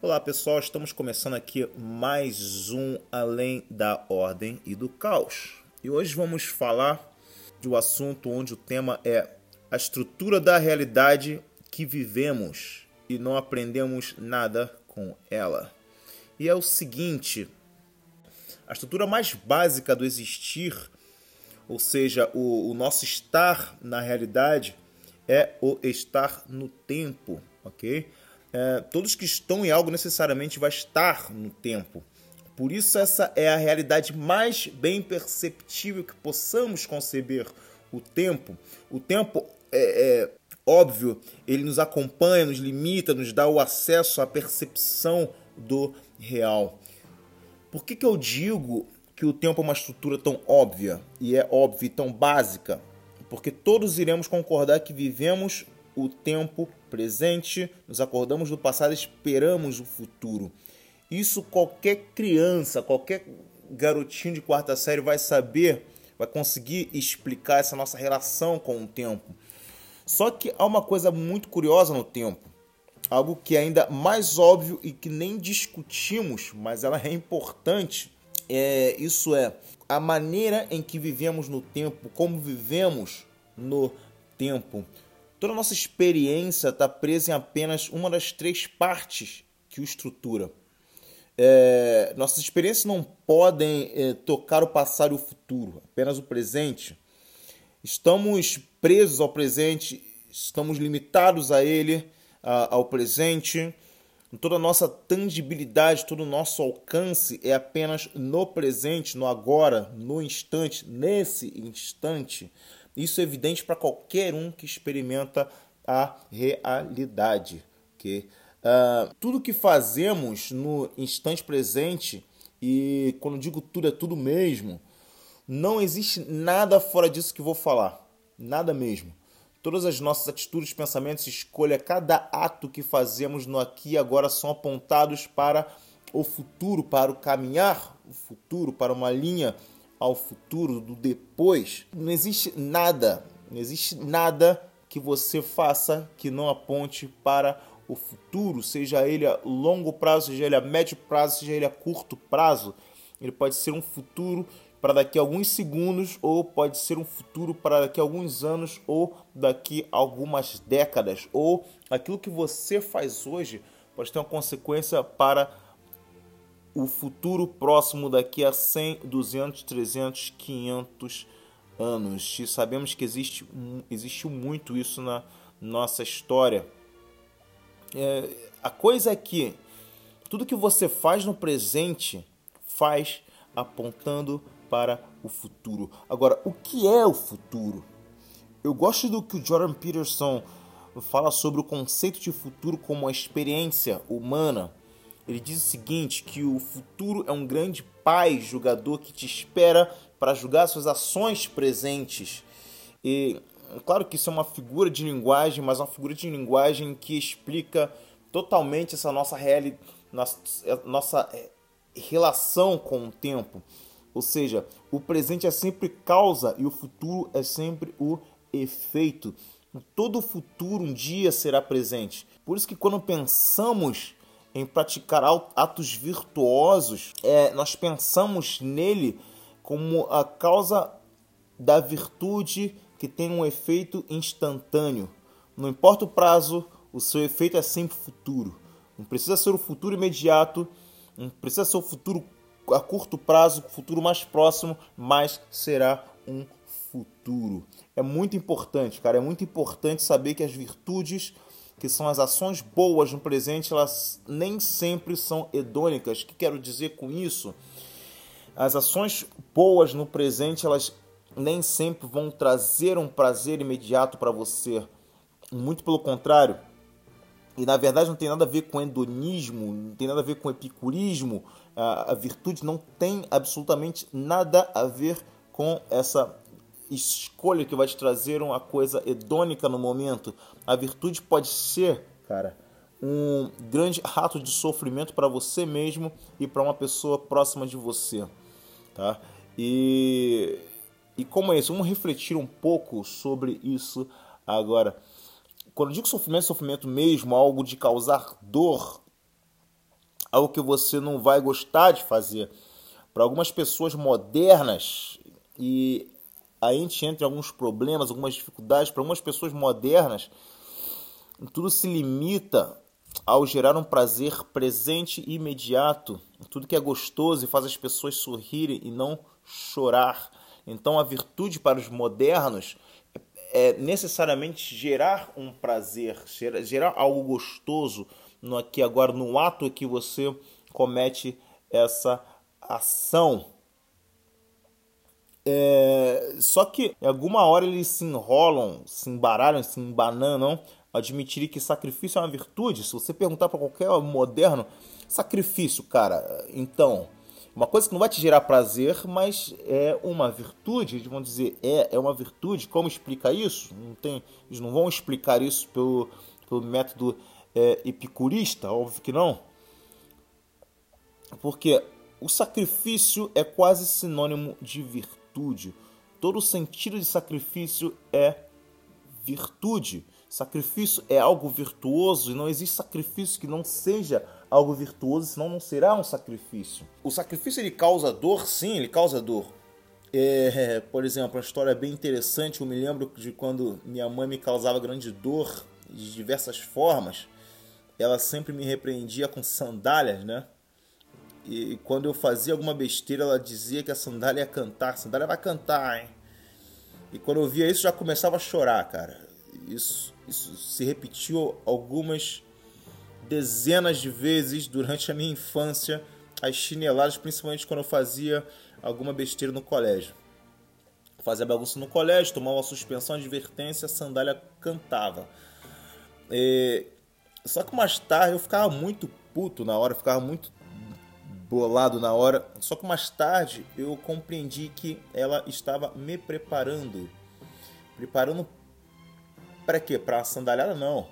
Olá pessoal, estamos começando aqui mais um Além da Ordem e do Caos. E hoje vamos falar de um assunto onde o tema é a estrutura da realidade que vivemos e não aprendemos nada com ela. E é o seguinte: a estrutura mais básica do existir, ou seja, o, o nosso estar na realidade, é o estar no tempo, ok? É, todos que estão em algo necessariamente vai estar no tempo. Por isso essa é a realidade mais bem perceptível que possamos conceber o tempo. O tempo é, é óbvio, ele nos acompanha, nos limita, nos dá o acesso à percepção do real. Por que, que eu digo que o tempo é uma estrutura tão óbvia e é óbvia e tão básica? Porque todos iremos concordar que vivemos o tempo presente, nos acordamos do passado, esperamos o futuro. Isso qualquer criança, qualquer garotinho de quarta série vai saber, vai conseguir explicar essa nossa relação com o tempo. Só que há uma coisa muito curiosa no tempo, algo que é ainda mais óbvio e que nem discutimos, mas ela é importante. É, isso é a maneira em que vivemos no tempo, como vivemos no tempo. Toda a nossa experiência está presa em apenas uma das três partes que o estrutura. É, nossas experiências não podem é, tocar o passado e o futuro, apenas o presente. Estamos presos ao presente, estamos limitados a ele, a, ao presente. Toda a nossa tangibilidade, todo o nosso alcance é apenas no presente, no agora, no instante, nesse instante. Isso é evidente para qualquer um que experimenta a realidade. Okay? Uh, tudo que fazemos no instante presente, e quando digo tudo, é tudo mesmo, não existe nada fora disso que vou falar. Nada mesmo. Todas as nossas atitudes, pensamentos, escolha, cada ato que fazemos no aqui e agora são apontados para o futuro, para o caminhar, o futuro, para uma linha ao futuro, do depois, não existe nada, não existe nada que você faça que não aponte para o futuro, seja ele a longo prazo, seja ele a médio prazo, seja ele a curto prazo. Ele pode ser um futuro para daqui a alguns segundos, ou pode ser um futuro para daqui a alguns anos, ou daqui a algumas décadas. Ou aquilo que você faz hoje pode ter uma consequência para o futuro próximo daqui a 100, 200, 300, 500 anos. E sabemos que existe, existe muito isso na nossa história. É, a coisa é que tudo que você faz no presente faz apontando para o futuro. Agora, o que é o futuro? Eu gosto do que o Jordan Peterson fala sobre o conceito de futuro como a experiência humana ele diz o seguinte: que o futuro é um grande pai julgador que te espera para julgar suas ações presentes. E claro que isso é uma figura de linguagem, mas uma figura de linguagem que explica totalmente essa nossa realidade, nossa é, relação com o tempo. Ou seja, o presente é sempre causa e o futuro é sempre o efeito. Todo futuro um dia será presente. Por isso que quando pensamos em praticar atos virtuosos, é, nós pensamos nele como a causa da virtude que tem um efeito instantâneo. Não importa o prazo, o seu efeito é sempre futuro. Não precisa ser o futuro imediato, não precisa ser o futuro a curto prazo, o futuro mais próximo, mas será um futuro. É muito importante, cara, é muito importante saber que as virtudes que são as ações boas no presente, elas nem sempre são hedônicas. O que quero dizer com isso? As ações boas no presente, elas nem sempre vão trazer um prazer imediato para você. Muito pelo contrário. E na verdade não tem nada a ver com hedonismo, não tem nada a ver com epicurismo. A, a virtude não tem absolutamente nada a ver com essa escolha que vai te trazer uma coisa hedônica no momento. A virtude pode ser, cara, um grande ato de sofrimento para você mesmo e para uma pessoa próxima de você, tá? E e como é isso? Vamos refletir um pouco sobre isso agora. Quando eu digo sofrimento, sofrimento mesmo, algo de causar dor, algo que você não vai gostar de fazer. Para algumas pessoas modernas, e a gente entra em alguns problemas, algumas dificuldades, para algumas pessoas modernas, tudo se limita ao gerar um prazer presente e imediato, tudo que é gostoso e faz as pessoas sorrirem e não chorar. Então a virtude para os modernos é necessariamente gerar um prazer, gerar algo gostoso no aqui agora, no ato que você comete essa ação. É, só que em alguma hora eles se enrolam, se embaralham, se embananam, admitirem que sacrifício é uma virtude. Se você perguntar para qualquer moderno, sacrifício, cara, então, uma coisa que não vai te gerar prazer, mas é uma virtude, eles vão dizer, é, é uma virtude, como explica isso? Não tem, eles não vão explicar isso pelo, pelo método é, epicurista, óbvio que não. Porque o sacrifício é quase sinônimo de virtude. Todo sentido de sacrifício é virtude. Sacrifício é algo virtuoso e não existe sacrifício que não seja algo virtuoso, senão não será um sacrifício. O sacrifício ele causa dor, sim, ele causa dor. É, por exemplo, uma história bem interessante. Eu me lembro de quando minha mãe me causava grande dor de diversas formas. Ela sempre me repreendia com sandálias, né? E quando eu fazia alguma besteira, ela dizia que a sandália ia cantar. A sandália vai cantar, hein? E quando eu via isso, já começava a chorar, cara. Isso, isso se repetiu algumas dezenas de vezes durante a minha infância, as chineladas, principalmente quando eu fazia alguma besteira no colégio. Fazia bagunça no colégio, tomava suspensão, advertência, a sandália cantava. E... Só que mais tarde eu ficava muito puto na hora, ficava muito bolado na hora. Só que mais tarde eu compreendi que ela estava me preparando. Preparando para quê? Para a sandalhada não.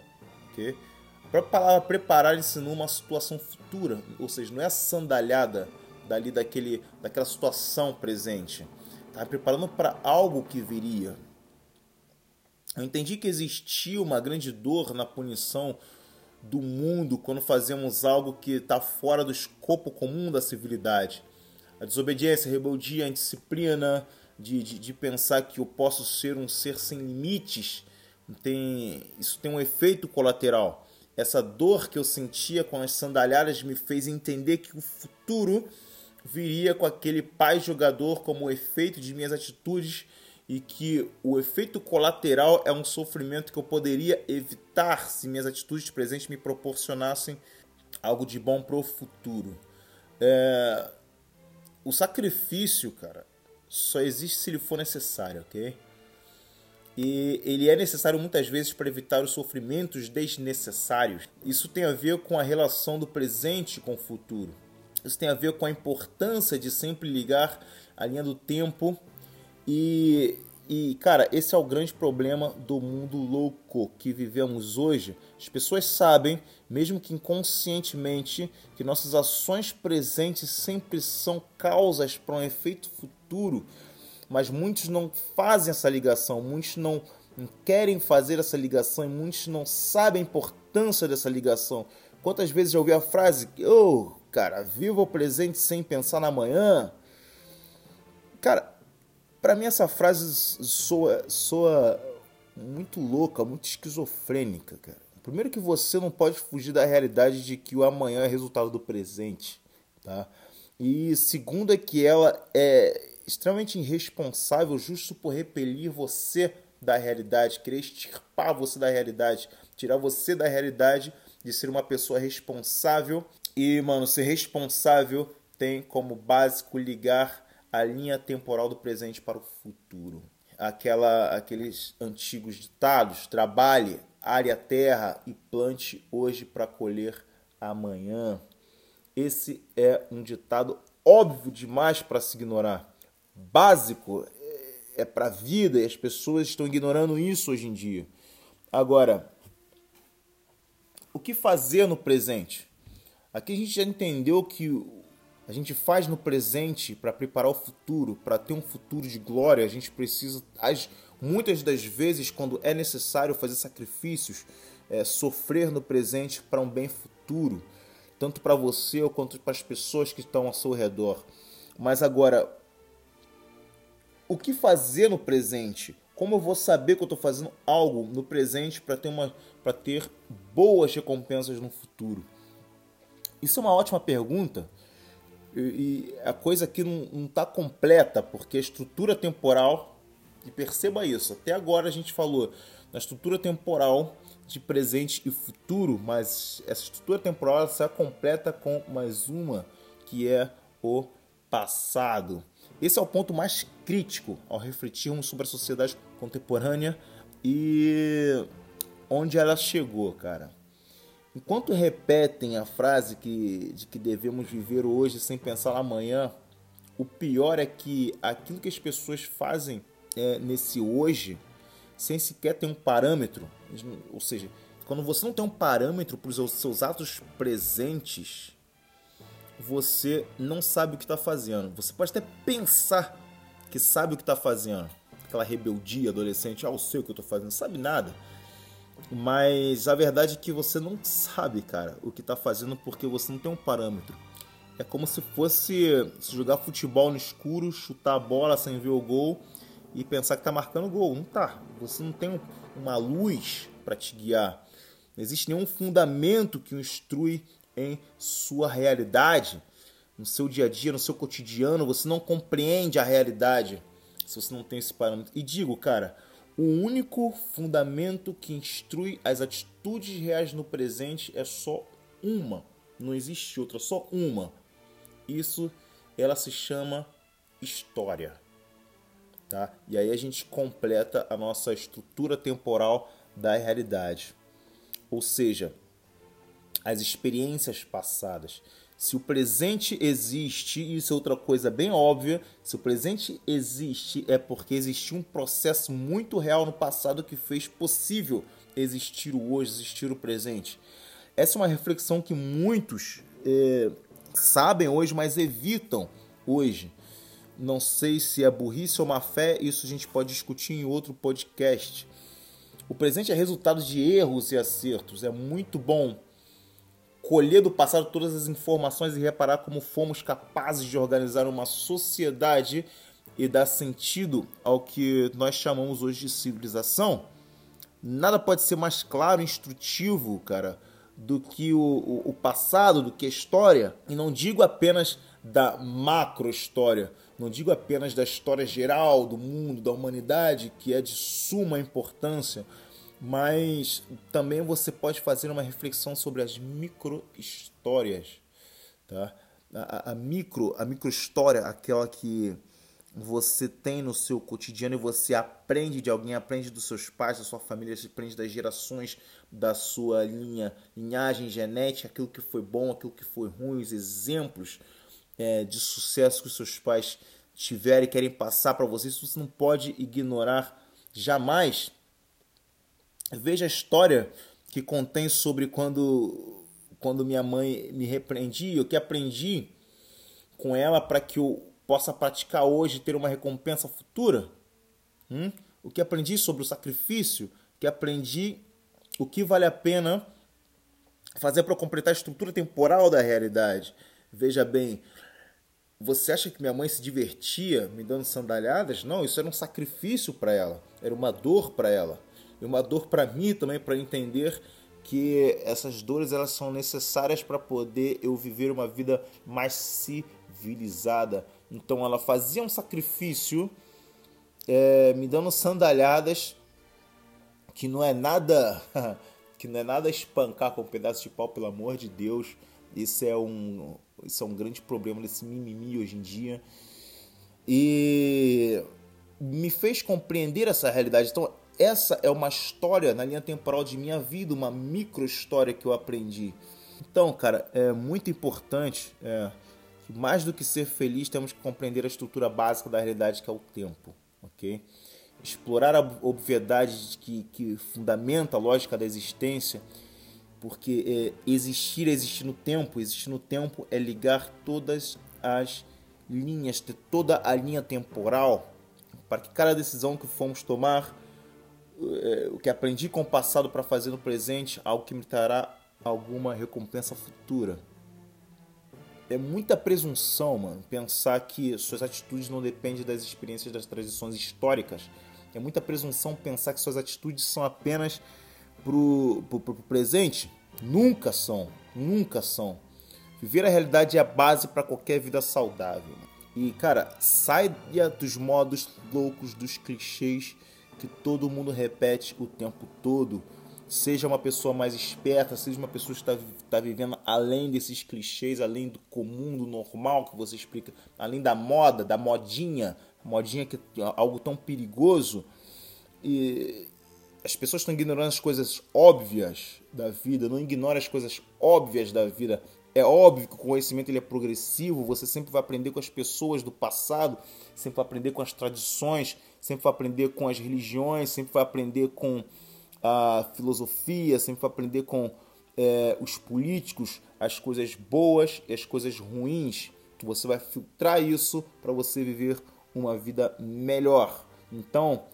Okay? A própria palavra preparar ensinou uma situação futura, ou seja, não é a sandalhada dali daquele, daquela situação presente. Estava preparando para algo que viria. Eu entendi que existia uma grande dor na punição do mundo quando fazemos algo que está fora do escopo comum da civilidade. A desobediência, a rebeldia, a indisciplina de, de, de pensar que eu posso ser um ser sem limites, tem, isso tem um efeito colateral. Essa dor que eu sentia com as sandalhadas me fez entender que o futuro viria com aquele pai jogador como efeito de minhas atitudes e que o efeito colateral é um sofrimento que eu poderia evitar se minhas atitudes presentes me proporcionassem algo de bom para o futuro. É... O sacrifício, cara, só existe se ele for necessário, ok? E ele é necessário muitas vezes para evitar os sofrimentos desnecessários. Isso tem a ver com a relação do presente com o futuro. Isso tem a ver com a importância de sempre ligar a linha do tempo e, e, cara, esse é o grande problema do mundo louco que vivemos hoje. As pessoas sabem, mesmo que inconscientemente, que nossas ações presentes sempre são causas para um efeito futuro, mas muitos não fazem essa ligação, muitos não querem fazer essa ligação e muitos não sabem a importância dessa ligação. Quantas vezes já ouvi a frase, oh, cara, viva o presente sem pensar na manhã? Cara, para mim, essa frase soa, soa muito louca, muito esquizofrênica, cara. Primeiro que você não pode fugir da realidade de que o amanhã é resultado do presente, tá? E segundo é que ela é extremamente irresponsável justo por repelir você da realidade, querer extirpar você da realidade, tirar você da realidade de ser uma pessoa responsável. E, mano, ser responsável tem como básico ligar a linha temporal do presente para o futuro. Aquela, aqueles antigos ditados: trabalhe, área a terra e plante hoje para colher amanhã. Esse é um ditado óbvio demais para se ignorar. Básico é, é para a vida e as pessoas estão ignorando isso hoje em dia. Agora, o que fazer no presente? Aqui a gente já entendeu que a gente faz no presente para preparar o futuro, para ter um futuro de glória. A gente precisa, as, muitas das vezes, quando é necessário fazer sacrifícios, é, sofrer no presente para um bem futuro. tanto para você quanto para as pessoas que estão ao seu redor. Mas agora, o que fazer no presente? Como eu vou saber que eu estou fazendo algo no presente para ter, ter boas recompensas no futuro? Isso é uma ótima pergunta e, a coisa aqui não está completa porque a estrutura temporal, e perceba isso, até agora a gente falou na estrutura temporal de presente e futuro, mas essa estrutura temporal se completa com mais uma que é o passado. Esse é o ponto mais crítico ao refletirmos sobre a sociedade contemporânea e onde ela chegou, cara. Enquanto repetem a frase que, de que devemos viver hoje sem pensar amanhã, o pior é que aquilo que as pessoas fazem é, nesse hoje, sem sequer ter um parâmetro, ou seja, quando você não tem um parâmetro para os seus atos presentes, você não sabe o que está fazendo. Você pode até pensar que sabe o que está fazendo. Aquela rebeldia adolescente, ah, eu sei o que eu estou fazendo, sabe nada. Mas a verdade é que você não sabe, cara, o que está fazendo porque você não tem um parâmetro. É como se fosse jogar futebol no escuro, chutar a bola sem ver o gol e pensar que está marcando gol. Não tá. Você não tem uma luz para te guiar. Não existe nenhum fundamento que o instrui em sua realidade, no seu dia a dia, no seu cotidiano, você não compreende a realidade se você não tem esse parâmetro. E digo, cara, o único fundamento que instrui as atitudes reais no presente é só uma. Não existe outra, só uma. Isso ela se chama história. Tá? E aí a gente completa a nossa estrutura temporal da realidade. Ou seja, as experiências passadas. Se o presente existe, isso é outra coisa bem óbvia, se o presente existe é porque existiu um processo muito real no passado que fez possível existir o hoje, existir o presente. Essa é uma reflexão que muitos é, sabem hoje, mas evitam hoje. Não sei se é burrice ou má fé, isso a gente pode discutir em outro podcast. O presente é resultado de erros e acertos. É muito bom colher do passado todas as informações e reparar como fomos capazes de organizar uma sociedade e dar sentido ao que nós chamamos hoje de civilização, nada pode ser mais claro e instrutivo, cara, do que o, o, o passado, do que a história. E não digo apenas da macro história, não digo apenas da história geral do mundo, da humanidade, que é de suma importância, mas também você pode fazer uma reflexão sobre as micro histórias, tá? A, a, micro, a micro história, aquela que você tem no seu cotidiano e você aprende de alguém, aprende dos seus pais, da sua família, aprende das gerações da sua linha, linhagem genética, aquilo que foi bom, aquilo que foi ruim, os exemplos é, de sucesso que os seus pais tiveram e querem passar para você. Isso você não pode ignorar jamais. Veja a história que contém sobre quando, quando minha mãe me repreendia, o que aprendi com ela para que eu possa praticar hoje e ter uma recompensa futura. Hum? O que aprendi sobre o sacrifício, o que aprendi o que vale a pena fazer para completar a estrutura temporal da realidade. Veja bem, você acha que minha mãe se divertia me dando sandalhadas? Não, isso era um sacrifício para ela, era uma dor para ela e uma dor para mim também para entender que essas dores elas são necessárias para poder eu viver uma vida mais civilizada. Então ela fazia um sacrifício é, me dando sandalhadas que não é nada que não é nada espancar com um pedaço de pau pelo amor de Deus. Isso é um isso é um grande problema desse mimimi hoje em dia. E me fez compreender essa realidade. Então, essa é uma história na linha temporal de minha vida, uma micro história que eu aprendi. Então, cara, é muito importante, é, mais do que ser feliz, temos que compreender a estrutura básica da realidade que é o tempo, ok? Explorar a obviedade que, que fundamenta a lógica da existência, porque é, existir é existir no tempo, existir no tempo é ligar todas as linhas, ter toda a linha temporal, para que cada decisão que formos tomar é, o que aprendi com o passado para fazer no presente, algo que me trará alguma recompensa futura. é muita presunção, mano, pensar que suas atitudes não dependem das experiências das tradições históricas. É muita presunção pensar que suas atitudes são apenas pro, pro, pro presente. Nunca são, nunca são. Viver a realidade é a base para qualquer vida saudável. E, cara, saia dos modos loucos, dos clichês que todo mundo repete o tempo todo. Seja uma pessoa mais esperta, seja uma pessoa que está, está vivendo além desses clichês, além do comum, do normal que você explica, além da moda, da modinha, modinha que é algo tão perigoso. E as pessoas estão ignorando as coisas óbvias da vida, não ignore as coisas óbvias da vida. É óbvio que o conhecimento ele é progressivo, você sempre vai aprender com as pessoas do passado, sempre vai aprender com as tradições, sempre vai aprender com as religiões, sempre vai aprender com a filosofia, sempre vai aprender com é, os políticos, as coisas boas e as coisas ruins. Que você vai filtrar isso para você viver uma vida melhor. Então,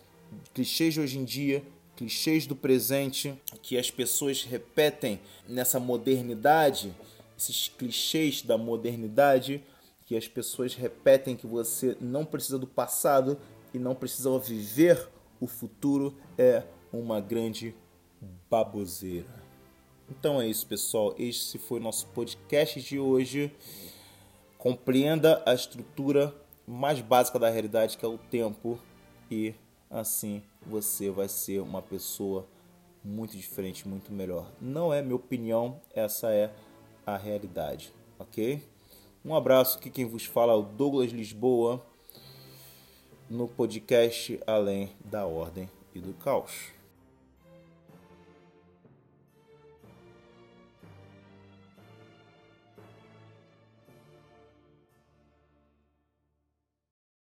clichês de hoje em dia, clichês do presente, que as pessoas repetem nessa modernidade, esses clichês da modernidade, que as pessoas repetem que você não precisa do passado e não precisa viver o futuro, é uma grande baboseira. Então é isso, pessoal. Este foi nosso podcast de hoje. Compreenda a estrutura mais básica da realidade, que é o tempo, e assim você vai ser uma pessoa muito diferente, muito melhor. Não é minha opinião, essa é a realidade, ok? Um abraço, aqui quem vos fala é o Douglas Lisboa no podcast Além da Ordem e do Caos.